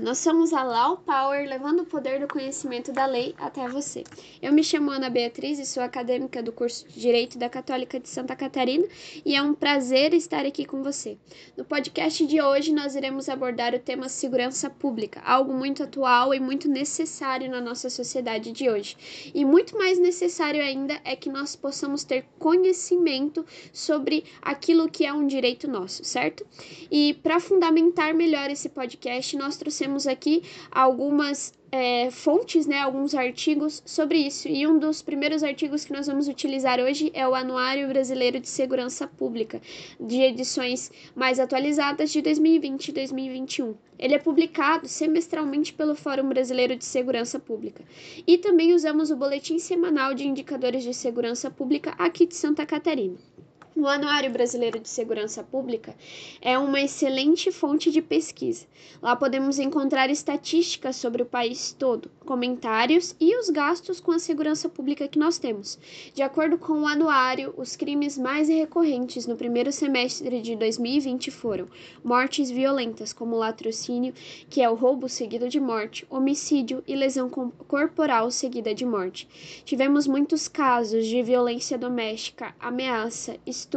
nós somos a Law Power, levando o poder do conhecimento da lei até você. Eu me chamo Ana Beatriz e sou acadêmica do curso de Direito da Católica de Santa Catarina e é um prazer estar aqui com você. No podcast de hoje, nós iremos abordar o tema segurança pública, algo muito atual e muito necessário na nossa sociedade de hoje. E muito mais necessário ainda é que nós possamos ter conhecimento sobre aquilo que é um direito nosso, certo? E para fundamentar melhor esse podcast, nós trouxemos aqui algumas é, fontes, né, alguns artigos sobre isso. E um dos primeiros artigos que nós vamos utilizar hoje é o Anuário Brasileiro de Segurança Pública, de edições mais atualizadas de 2020 e 2021. Ele é publicado semestralmente pelo Fórum Brasileiro de Segurança Pública. E também usamos o Boletim Semanal de Indicadores de Segurança Pública aqui de Santa Catarina. O Anuário Brasileiro de Segurança Pública é uma excelente fonte de pesquisa. Lá podemos encontrar estatísticas sobre o país todo, comentários e os gastos com a segurança pública que nós temos. De acordo com o anuário, os crimes mais recorrentes no primeiro semestre de 2020 foram mortes violentas, como latrocínio, que é o roubo seguido de morte, homicídio e lesão corporal seguida de morte. Tivemos muitos casos de violência doméstica, ameaça, estupro,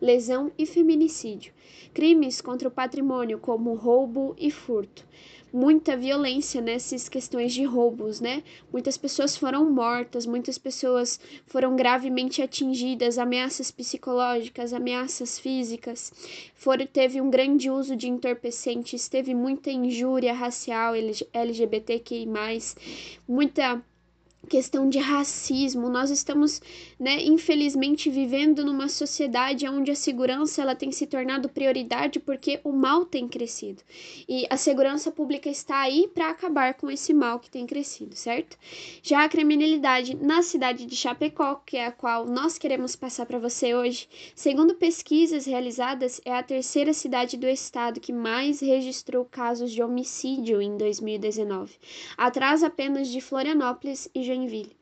lesão e feminicídio. Crimes contra o patrimônio, como roubo e furto. Muita violência nessas questões de roubos, né? Muitas pessoas foram mortas, muitas pessoas foram gravemente atingidas, ameaças psicológicas, ameaças físicas. For, teve um grande uso de entorpecentes, teve muita injúria racial, LGBTQI, muita questão de racismo. Nós estamos, né, infelizmente vivendo numa sociedade onde a segurança ela tem se tornado prioridade porque o mal tem crescido. E a segurança pública está aí para acabar com esse mal que tem crescido, certo? Já a criminalidade na cidade de Chapecó, que é a qual nós queremos passar para você hoje, segundo pesquisas realizadas, é a terceira cidade do estado que mais registrou casos de homicídio em 2019, atrás apenas de Florianópolis e Joinville.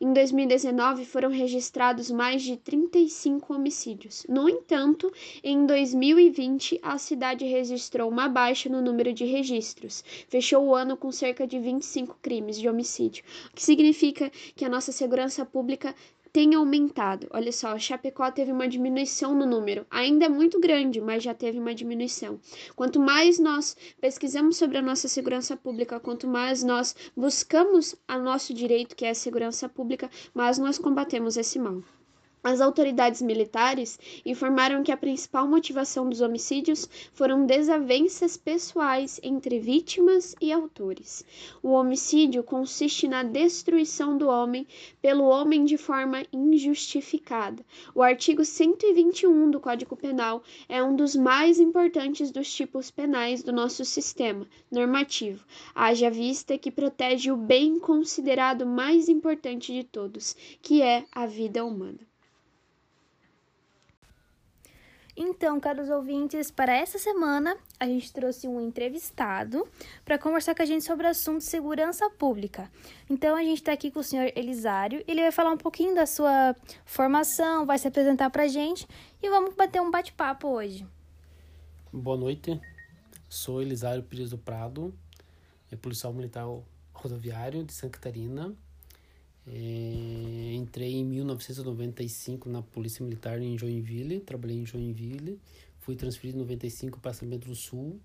Em 2019, foram registrados mais de 35 homicídios. No entanto, em 2020, a cidade registrou uma baixa no número de registros. Fechou o ano com cerca de 25 crimes de homicídio, o que significa que a nossa segurança pública tem aumentado. Olha só, Chapecó teve uma diminuição no número. Ainda é muito grande, mas já teve uma diminuição. Quanto mais nós pesquisamos sobre a nossa segurança pública, quanto mais nós buscamos a nosso direito, que é a segurança pública, mais nós combatemos esse mal. As autoridades militares informaram que a principal motivação dos homicídios foram desavenças pessoais entre vítimas e autores. O homicídio consiste na destruição do homem pelo homem de forma injustificada. O artigo 121 do Código Penal é um dos mais importantes dos tipos penais do nosso sistema normativo, haja vista que protege o bem considerado mais importante de todos, que é a vida humana. Então, caros ouvintes, para essa semana a gente trouxe um entrevistado para conversar com a gente sobre o assunto segurança pública. Então, a gente está aqui com o senhor Elisário, ele vai falar um pouquinho da sua formação, vai se apresentar para a gente e vamos bater um bate-papo hoje. Boa noite, sou Elisário Pires do Prado, é policial militar rodoviário de Santa Catarina. É, entrei em 1995 na Polícia Militar em Joinville, trabalhei em Joinville, fui transferido em 95 para São Pedro do Sul,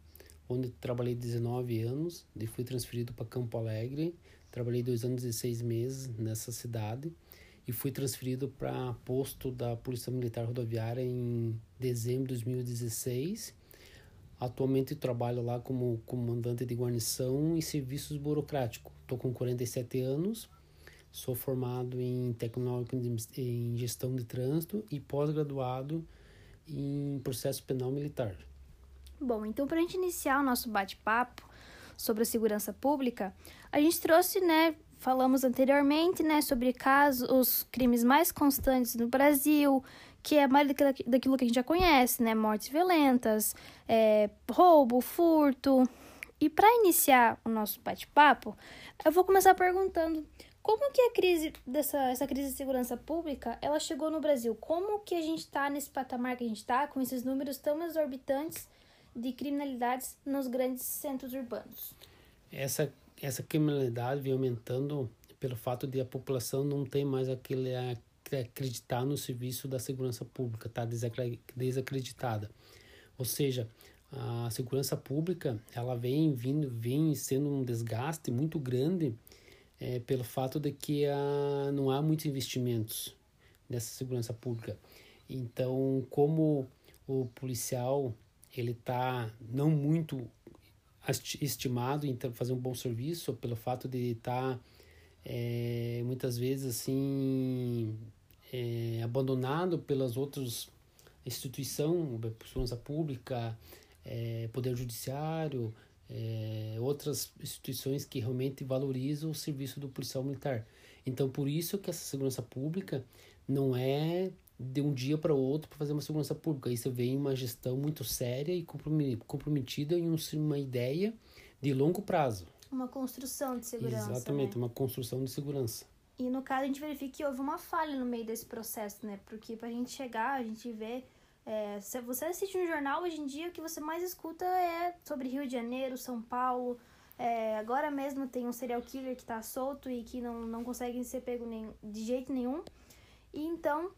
onde trabalhei 19 anos, e fui transferido para Campo Alegre, trabalhei dois anos e seis meses nessa cidade e fui transferido para posto da Polícia Militar Rodoviária em dezembro de 2016. Atualmente trabalho lá como comandante de guarnição e serviços burocráticos. Estou com 47 anos Sou formado em tecnólogo em gestão de trânsito e pós-graduado em processo penal militar. Bom, então para a gente iniciar o nosso bate-papo sobre a segurança pública, a gente trouxe, né, falamos anteriormente, né, sobre casos, os crimes mais constantes no Brasil, que é mais daquilo que a gente já conhece, né, mortes violentas, é, roubo, furto. E para iniciar o nosso bate-papo, eu vou começar perguntando como que a crise dessa essa crise de segurança pública ela chegou no Brasil? Como que a gente está nesse patamar que a gente está com esses números tão exorbitantes de criminalidades nos grandes centros urbanos? essa essa criminalidade vem aumentando pelo fato de a população não ter mais aquele acreditar no serviço da segurança pública, tá desacreditada. Ou seja, a segurança pública ela vem vindo, vem sendo um desgaste muito grande é, pelo fato de que a, não há muitos investimentos nessa segurança pública. Então, como o policial ele está não muito estimado em fazer um bom serviço pelo fato de estar tá, é, muitas vezes assim é, abandonado pelas outras instituições, segurança pública, é, poder judiciário, é, outras instituições que realmente valorizam o serviço do policial militar. Então, por isso que essa segurança pública não é de um dia para o outro para fazer uma segurança pública. Isso vem uma gestão muito séria e comprometida em uma ideia de longo prazo. Uma construção de segurança. Exatamente, né? uma construção de segurança. E no caso a gente verifica que houve uma falha no meio desse processo, né? Porque para a gente chegar, a gente vê. É, se você assiste um jornal hoje em dia, o que você mais escuta é sobre Rio de Janeiro, São Paulo. É, agora mesmo tem um serial killer que está solto e que não, não consegue ser pego nem, de jeito nenhum. E então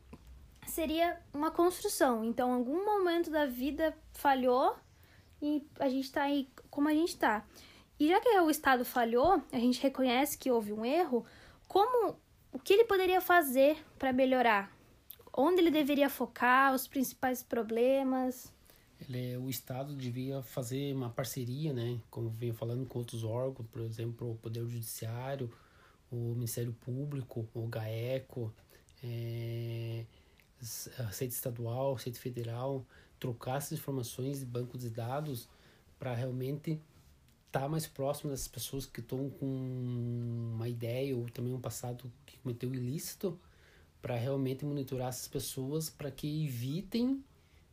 seria uma construção. Então, algum momento da vida falhou e a gente está aí como a gente está. E já que o Estado falhou, a gente reconhece que houve um erro, como o que ele poderia fazer para melhorar? Onde ele deveria focar, os principais problemas? Ele, o Estado devia fazer uma parceria, né? Como venho falando com outros órgãos, por exemplo, o Poder Judiciário, o Ministério Público, o GAECO, é, a Receita Estadual, a Receita Federal, trocar essas informações de banco de dados para realmente estar tá mais próximo dessas pessoas que estão com uma ideia ou também um passado que cometeu ilícito, para realmente monitorar essas pessoas para que evitem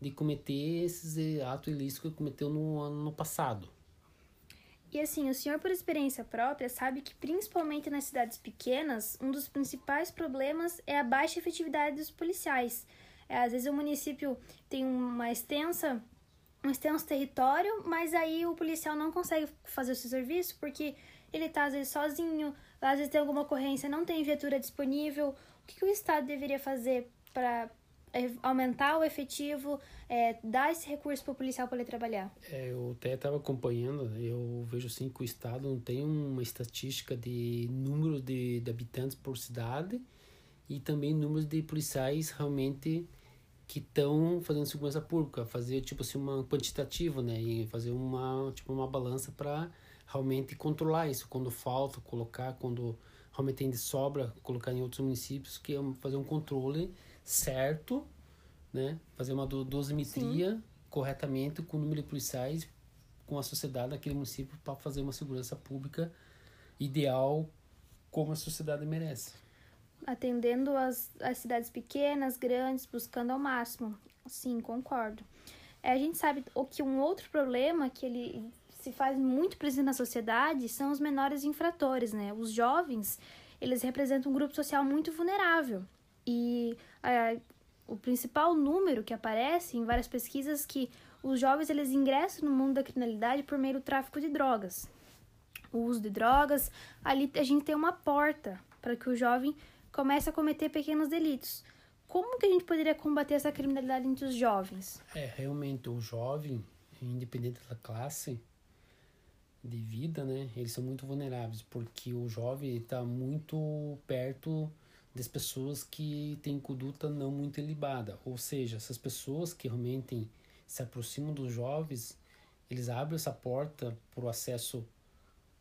de cometer esses eh, atos ilícitos que cometeu no ano passado. E assim, o senhor, por experiência própria, sabe que principalmente nas cidades pequenas, um dos principais problemas é a baixa efetividade dos policiais. É, às vezes o município tem uma extensa um extenso território, mas aí o policial não consegue fazer o seu serviço porque ele está às vezes sozinho, às vezes tem alguma ocorrência, não tem viatura disponível. O que, o Estado deveria fazer para é, aumentar o efetivo, é, dar esse recurso para o policial poder trabalhar? É, eu até estava acompanhando, eu vejo assim que o Estado não tem uma estatística de número de, de habitantes por cidade e também números de policiais realmente que estão fazendo segurança pública, fazer tipo assim uma quantitativa, né, e fazer uma tipo uma balança para realmente controlar isso quando falta, colocar quando realmente tem de sobra, colocar em outros municípios, que é fazer um controle certo, né? Fazer uma dosimetria Sim. corretamente com o número de policiais, com a sociedade daquele município para fazer uma segurança pública ideal como a sociedade merece. Atendendo as, as cidades pequenas, grandes, buscando ao máximo. Sim, concordo. É, a gente sabe o que um outro problema que ele se faz muito presente na sociedade são os menores infratores, né? Os jovens, eles representam um grupo social muito vulnerável. E é, o principal número que aparece em várias pesquisas que os jovens eles ingressam no mundo da criminalidade por meio do tráfico de drogas. O uso de drogas, ali a gente tem uma porta para que o jovem comece a cometer pequenos delitos. Como que a gente poderia combater essa criminalidade entre os jovens? É, realmente, o jovem, independente da classe de vida, né, eles são muito vulneráveis, porque o jovem está muito perto das pessoas que têm conduta não muito ilibada. Ou seja, essas pessoas que realmente se aproximam dos jovens, eles abrem essa porta para o acesso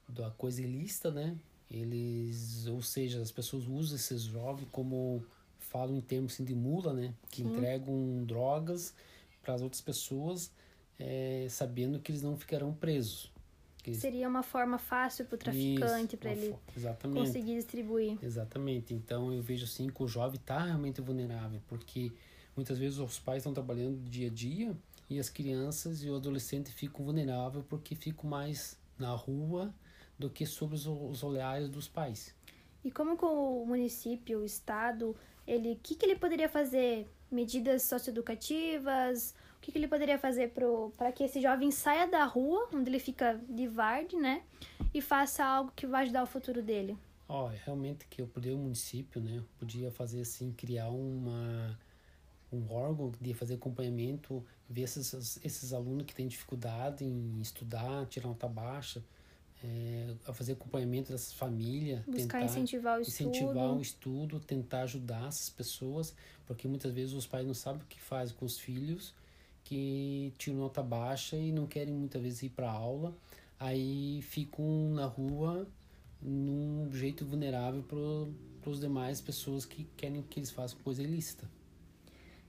da coisa ilícita, né? Eles, ou seja, as pessoas usam esses jovens como falam em termos assim, de mula, né? Que Sim. entregam drogas para as outras pessoas, é, sabendo que eles não ficarão presos. Seria uma forma fácil para o traficante, para ele conseguir distribuir. Exatamente. Então eu vejo assim que o jovem está realmente vulnerável, porque muitas vezes os pais estão trabalhando dia a dia e as crianças e o adolescente ficam vulneráveis porque ficam mais na rua do que sobre os, os olhares dos pais. E como com o município, o estado, ele, o que, que ele poderia fazer? Medidas socioeducativas, que, que ele poderia fazer para que esse jovem saia da rua, onde ele fica de varde, né? E faça algo que vai ajudar o futuro dele? Ó, oh, realmente que eu poderia, o município, né? Podia fazer assim, criar uma um órgão de fazer acompanhamento, ver esses, esses alunos que têm dificuldade em estudar, tirar nota baixa, é, a fazer acompanhamento dessas famílias. Buscar tentar incentivar o estudo. Incentivar o estudo, tentar ajudar essas pessoas, porque muitas vezes os pais não sabem o que faz com os filhos que tiram nota baixa e não querem muitas vezes ir para aula, aí ficam na rua num jeito vulnerável para os demais pessoas que querem que eles façam coisa ilícita.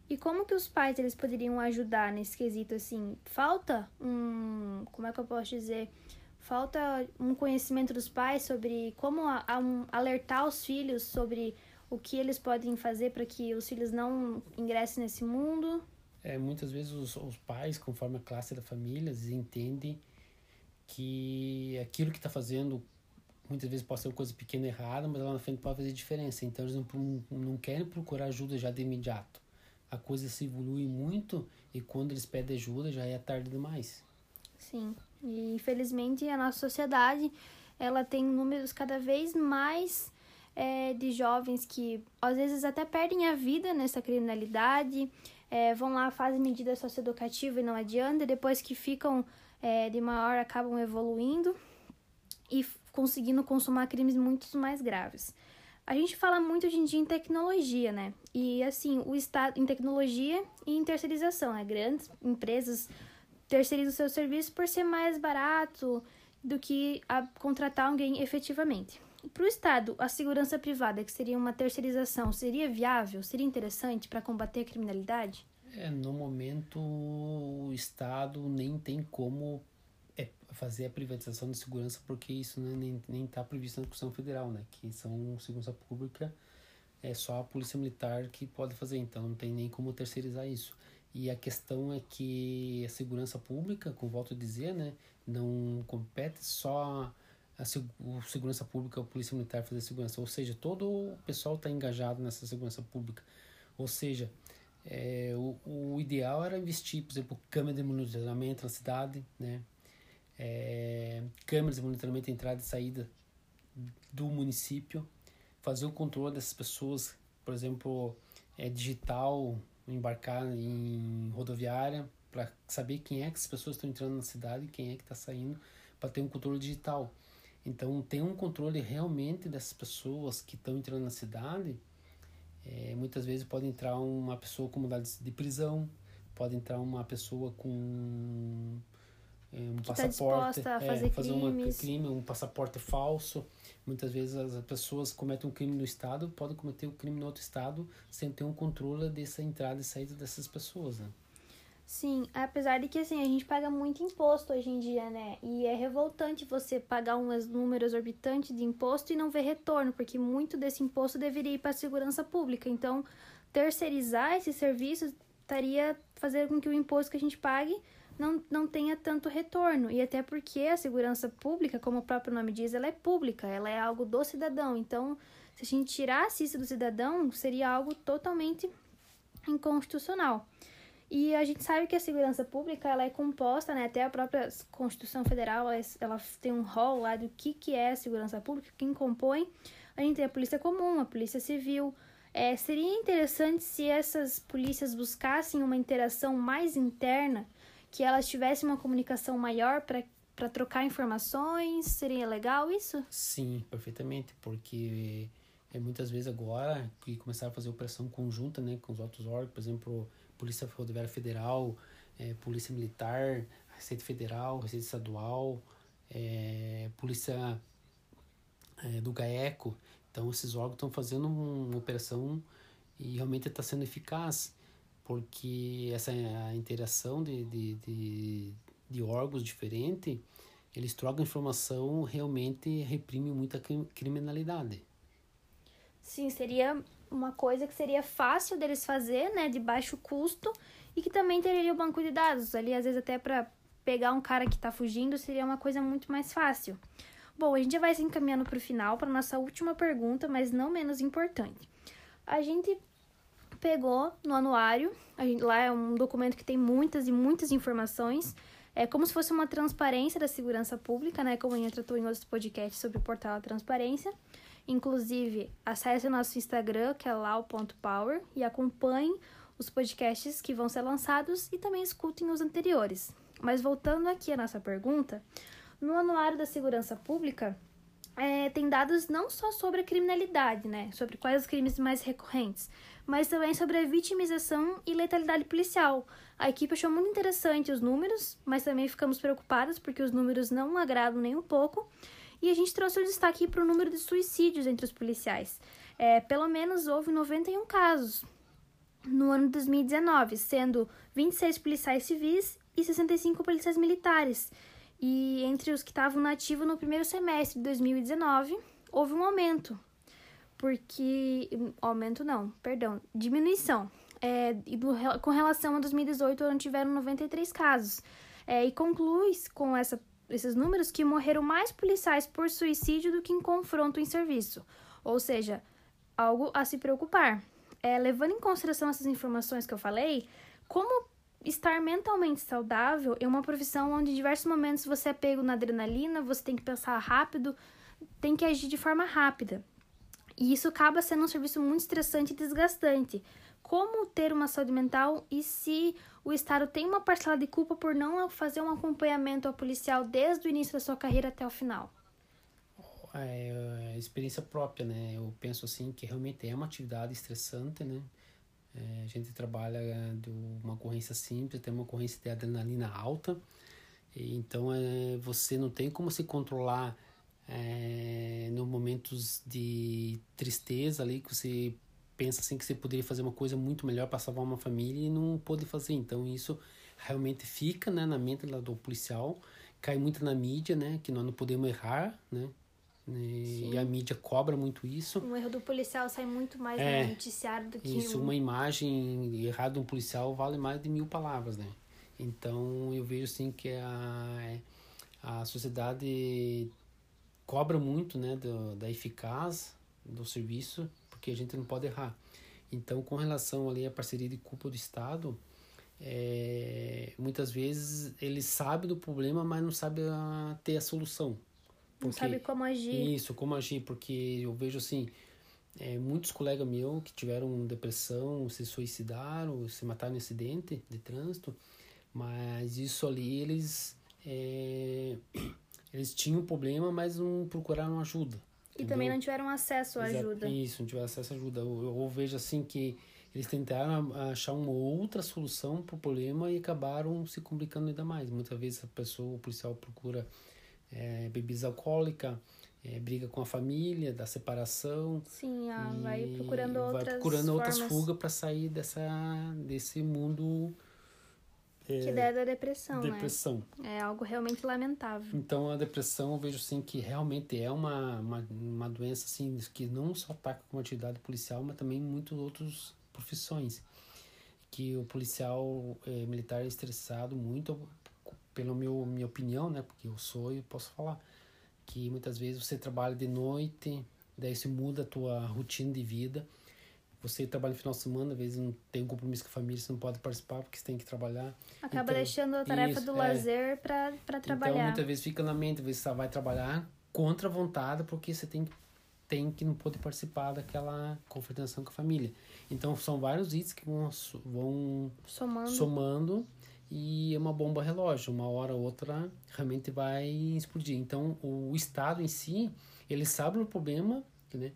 E como que os pais eles poderiam ajudar nesse quesito assim? Falta um, como é que eu posso dizer? Falta um conhecimento dos pais sobre como a, a um, alertar os filhos sobre o que eles podem fazer para que os filhos não ingressem nesse mundo. É, muitas vezes os, os pais, conforme a classe da família, entendem que aquilo que está fazendo muitas vezes pode ser uma coisa pequena errada, mas lá na frente pode fazer diferença. Então eles não, não querem procurar ajuda já de imediato a coisa se evolui muito e quando eles pedem ajuda já é tarde demais. Sim, e infelizmente a nossa sociedade ela tem números cada vez mais é, de jovens que às vezes até perdem a vida nessa criminalidade, é, vão lá, fazem medida socioeducativa e não adianta, e depois que ficam é, de maior acabam evoluindo e conseguindo consumar crimes muito mais graves. A gente fala muito hoje em dia em tecnologia, né? E assim, o Estado em tecnologia e em terceirização, né? Grandes empresas terceirizam seu serviço por ser mais barato do que contratar alguém efetivamente. Para o Estado, a segurança privada, que seria uma terceirização, seria viável, seria interessante para combater a criminalidade? É, no momento, o Estado nem tem como fazer a privatização de segurança porque isso né, nem está previsto na Constituição Federal, né? Que são segurança pública é só a polícia militar que pode fazer, então não tem nem como terceirizar isso. E a questão é que a segurança pública, com volto a dizer, né, não compete só a segurança pública a polícia militar fazer segurança, ou seja, todo o pessoal está engajado nessa segurança pública. Ou seja, é, o, o ideal era investir, por exemplo, câmera de monitoramento na cidade, né, é, câmeras de monitoramento de entrada e saída do município, fazer o controle dessas pessoas, por exemplo, é digital, embarcar em rodoviária para saber quem é que as pessoas estão entrando na cidade, quem é que está saindo, para ter um controle digital. Então, ter um controle realmente dessas pessoas que estão entrando na cidade. É, muitas vezes pode entrar uma pessoa com modalidade de prisão, pode entrar uma pessoa com é, um que tá passaporte, tá a fazer, é, fazer um crime, um passaporte falso. Muitas vezes as pessoas cometem um crime no estado, podem cometer o um crime no outro estado sem ter um controle dessa entrada e saída dessas pessoas, né? Sim, apesar de que assim, a gente paga muito imposto hoje em dia, né? E é revoltante você pagar um número exorbitante de imposto e não ver retorno, porque muito desse imposto deveria ir para a segurança pública. Então, terceirizar esses serviços estaria fazendo com que o imposto que a gente pague não, não tenha tanto retorno. E até porque a segurança pública, como o próprio nome diz, ela é pública, ela é algo do cidadão. Então, se a gente tirasse isso do cidadão, seria algo totalmente inconstitucional. E a gente sabe que a segurança pública ela é composta, né, até a própria Constituição Federal, ela, ela tem um rol lá do que, que é a segurança pública, quem compõe. A gente tem a Polícia Comum, a Polícia Civil. É, seria interessante se essas polícias buscassem uma interação mais interna que elas tivessem uma comunicação maior para para trocar informações? Seria legal isso? Sim, perfeitamente, porque é muitas vezes agora que começaram a fazer operação conjunta, né, com os outros órgãos, por exemplo, Polícia Rodoviária Federal, é, Polícia Militar, Receita Federal, Receita Estadual, é, Polícia é, do GAECO. Então, esses órgãos estão fazendo uma operação e realmente está sendo eficaz porque essa interação de, de, de, de órgãos diferentes, eles trocam informação, realmente reprime muita criminalidade. Sim, seria uma coisa que seria fácil deles fazer, né, de baixo custo, e que também teria o banco de dados. Ali, às vezes, até para pegar um cara que está fugindo, seria uma coisa muito mais fácil. Bom, a gente já vai se encaminhando para o final, para nossa última pergunta, mas não menos importante. A gente pegou no anuário, gente, lá é um documento que tem muitas e muitas informações, é como se fosse uma transparência da segurança pública, né? Como a gente tratou em outros podcasts sobre o portal da transparência. Inclusive, acesse o nosso Instagram, que é lau.power, e acompanhe os podcasts que vão ser lançados e também escutem os anteriores. Mas voltando aqui à nossa pergunta, no Anuário da Segurança Pública, é, tem dados não só sobre a criminalidade, né? Sobre quais os crimes mais recorrentes, mas também sobre a vitimização e letalidade policial. A equipe achou muito interessante os números, mas também ficamos preocupados porque os números não agradam nem um pouco. E a gente trouxe o destaque para o número de suicídios entre os policiais. É, pelo menos houve 91 casos no ano de 2019, sendo 26 policiais civis e 65 policiais militares. E entre os que estavam nativos no primeiro semestre de 2019, houve um aumento. Porque. Aumento não, perdão, diminuição. É, do, com relação a 2018, onde tiveram 93 casos. É, e conclui com essa, esses números que morreram mais policiais por suicídio do que em confronto em serviço. Ou seja, algo a se preocupar. É, levando em consideração essas informações que eu falei, como estar mentalmente saudável é uma profissão onde em diversos momentos você é pego na adrenalina, você tem que pensar rápido, tem que agir de forma rápida. E isso acaba sendo um serviço muito estressante e desgastante. Como ter uma saúde mental e se o Estado tem uma parcela de culpa por não fazer um acompanhamento ao policial desde o início da sua carreira até o final? É, é experiência própria, né? Eu penso assim que realmente é uma atividade estressante, né? É, a gente trabalha de uma ocorrência simples, tem uma ocorrência de adrenalina alta, e, então é, você não tem como se controlar é, nos momentos de tristeza ali, que você pensa assim que você poderia fazer uma coisa muito melhor para salvar uma família e não pôde fazer. Então isso realmente fica né, na mente do policial, cai muito na mídia, né, que nós não podemos errar, né, e Sim. a mídia cobra muito isso. Um erro do policial sai muito mais é, no noticiário do que. Isso, uma imagem errada de um policial vale mais de mil palavras, né? Então eu vejo assim que a, a sociedade cobra muito né, do, da eficácia do serviço, porque a gente não pode errar. Então, com relação ali à parceria de culpa do Estado, é, muitas vezes ele sabe do problema, mas não sabe a, ter a solução. Porque, não sabe como agir. Isso, como agir, porque eu vejo assim, é, muitos colegas meus que tiveram depressão, se suicidaram, se mataram em acidente de trânsito, mas isso ali eles é, eles tinham problema, mas não procuraram ajuda. E também não tiveram acesso à ajuda. Isso, não tiveram acesso à ajuda. Eu, eu vejo assim que eles tentaram achar uma outra solução para o problema e acabaram se complicando ainda mais. Muitas vezes a pessoa, o policial procura é, bebida alcoólica, é, briga com a família, da separação. Sim, ah, vai procurando outras Vai procurando formas. outras fugas para sair dessa, desse mundo... É, que ideia da depressão, depressão. Né? É algo realmente lamentável. Então, a depressão, eu vejo assim que realmente é uma, uma, uma doença assim, que não só ataca com atividade policial, mas também muitas outras profissões. Que o policial é, militar é estressado muito pela meu, minha opinião, né? Porque eu sou e posso falar que muitas vezes você trabalha de noite, daí você muda a tua rotina de vida. Você trabalha no final de semana, às vezes não tem um compromisso com a família, você não pode participar porque você tem que trabalhar. Acaba então, deixando a tarefa isso, do é. lazer para então, trabalhar. Então, muitas vezes fica na mente, às vezes você vai trabalhar contra a vontade porque você tem, tem que não poder participar daquela confrontação com a família. Então, são vários itens que vão, vão somando. somando e é uma bomba relógio, uma hora ou outra realmente vai explodir. Então, o Estado em si, ele sabe o problema, né?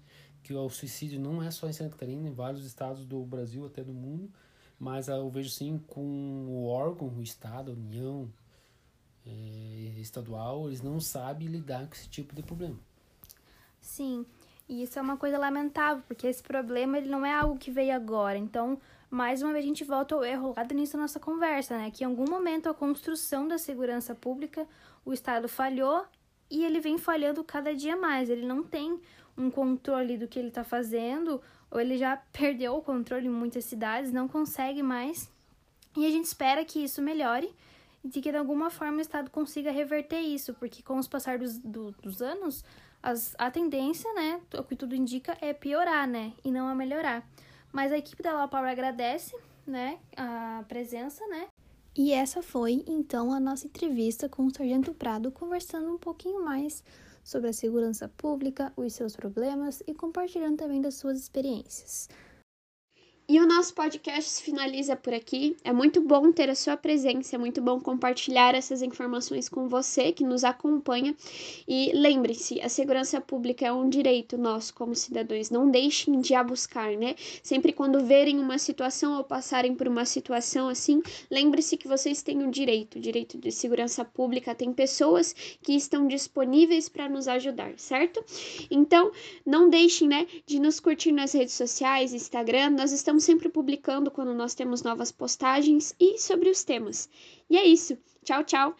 Que o suicídio não é só em Santa Catarina, em vários estados do Brasil, até do mundo, mas eu vejo sim com o órgão, o Estado, a União é, estadual, eles não sabem lidar com esse tipo de problema. Sim, e isso é uma coisa lamentável, porque esse problema ele não é algo que veio agora. Então, mais uma vez a gente volta ao erro lá do início da nossa conversa, né? Que em algum momento a construção da segurança pública, o Estado falhou e ele vem falhando cada dia mais. Ele não tem um controle do que ele está fazendo, ou ele já perdeu o controle em muitas cidades, não consegue mais. E a gente espera que isso melhore e que de alguma forma o Estado consiga reverter isso, porque com os passar dos, do, dos anos, as, a tendência, né, o que tudo indica, é piorar, né, e não a melhorar. Mas a equipe da La Power agradece, né, a presença, né? E essa foi, então, a nossa entrevista com o Sargento Prado, conversando um pouquinho mais sobre a segurança pública, os seus problemas e compartilhando também das suas experiências. E o nosso podcast se finaliza por aqui. É muito bom ter a sua presença, é muito bom compartilhar essas informações com você que nos acompanha. E lembre-se, a segurança pública é um direito nosso como cidadãos. Não deixem de a buscar, né? Sempre quando verem uma situação ou passarem por uma situação assim, lembre-se que vocês têm o direito, o direito de segurança pública. Tem pessoas que estão disponíveis para nos ajudar, certo? Então, não deixem, né, de nos curtir nas redes sociais, Instagram. Nós estamos estamos sempre publicando quando nós temos novas postagens e sobre os temas. E é isso. Tchau, tchau!